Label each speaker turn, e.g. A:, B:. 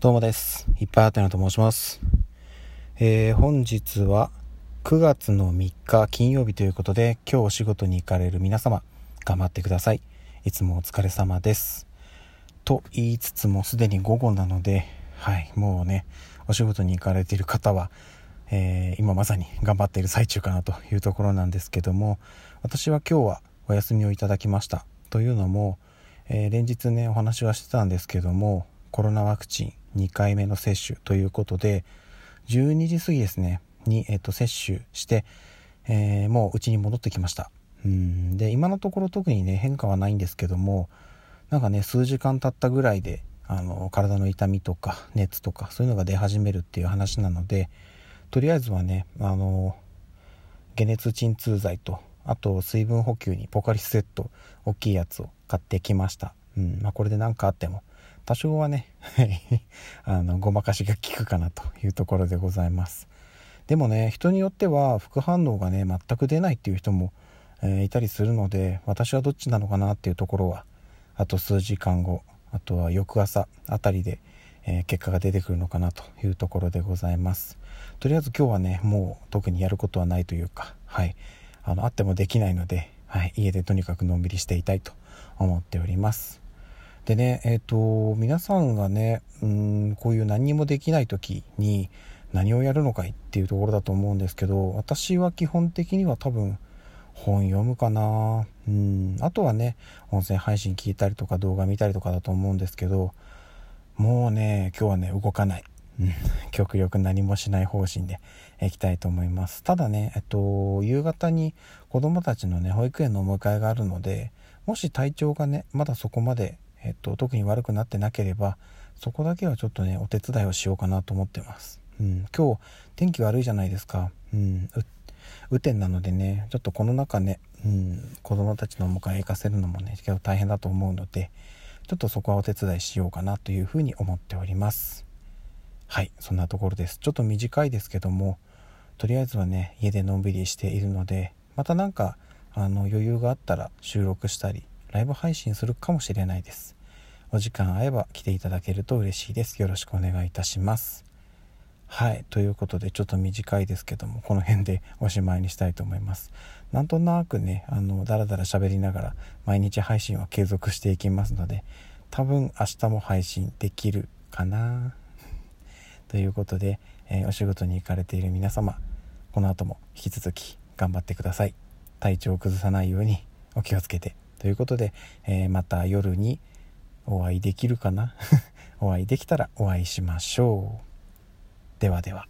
A: どうもです。いっぱいあてなと申します。えー、本日は9月の3日金曜日ということで、今日お仕事に行かれる皆様、頑張ってください。いつもお疲れ様です。と言いつつもすでに午後なので、はい、もうね、お仕事に行かれている方は、えー、今まさに頑張っている最中かなというところなんですけども、私は今日はお休みをいただきました。というのも、えー、連日ね、お話はしてたんですけども、コロナワクチン2回目の接種ということで、12時過ぎですね、に、えっ、と、接種して、えー、もう家に戻ってきました。うんで、今のところ特にね、変化はないんですけども、なんかね、数時間経ったぐらいで、あの、体の痛みとか熱とかそういうのが出始めるっていう話なので、とりあえずはね、あの、解熱鎮痛剤と、あと水分補給にポカリスセット、大きいやつを買ってきました。うん、まあこれで何かあっても多少はね あのごまかしが効くかなというところでございます。でもね人によっては副反応がね全く出ないっていう人も、えー、いたりするので私はどっちなのかなっていうところはあと数時間後あとは翌朝あたりで、えー、結果が出てくるのかなというところでございます。とりあえず今日はねもう特にやることはないというかはい。あのあってもできないので、はい、家でとにかくのんびりしていたいと思っております。でね、えっ、ー、と、皆さんがね、うん、こういう何にもできない時に何をやるのかいっていうところだと思うんですけど、私は基本的には多分本読むかな。うん、あとはね、音声配信聞いたりとか動画見たりとかだと思うんですけど、もうね、今日はね、動かない。極力何もしない方針でいきたいと思います。ただね、えっと、夕方に子供たちのね、保育園のお迎えがあるので、もし体調がね、まだそこまでえっと、特に悪くなってなければそこだけはちょっとねお手伝いをしようかなと思ってます、うん、今日天気悪いじゃないですか、うん、雨天なのでねちょっとこの中ね、うん、子供たちの迎え行かせるのもね結構大変だと思うのでちょっとそこはお手伝いしようかなというふうに思っております。はい。そんなところです。ちょっと短いですけどもとりあえずはね家でのんびりしているのでまた何かあの余裕があったら収録したりライブ配信するかもしれないです。お時間合えば来ていただけると嬉しいです。よろしくお願いいたします。はい。ということで、ちょっと短いですけども、この辺で おしまいにしたいと思います。なんとなくね、あの、だらだら喋りながら、毎日配信は継続していきますので、多分明日も配信できるかな ということで、えー、お仕事に行かれている皆様、この後も引き続き頑張ってください。体調を崩さないようにお気をつけて。ということで、えー、また夜にお会いできるかな？お会いできたらお会いしましょう。ではでは。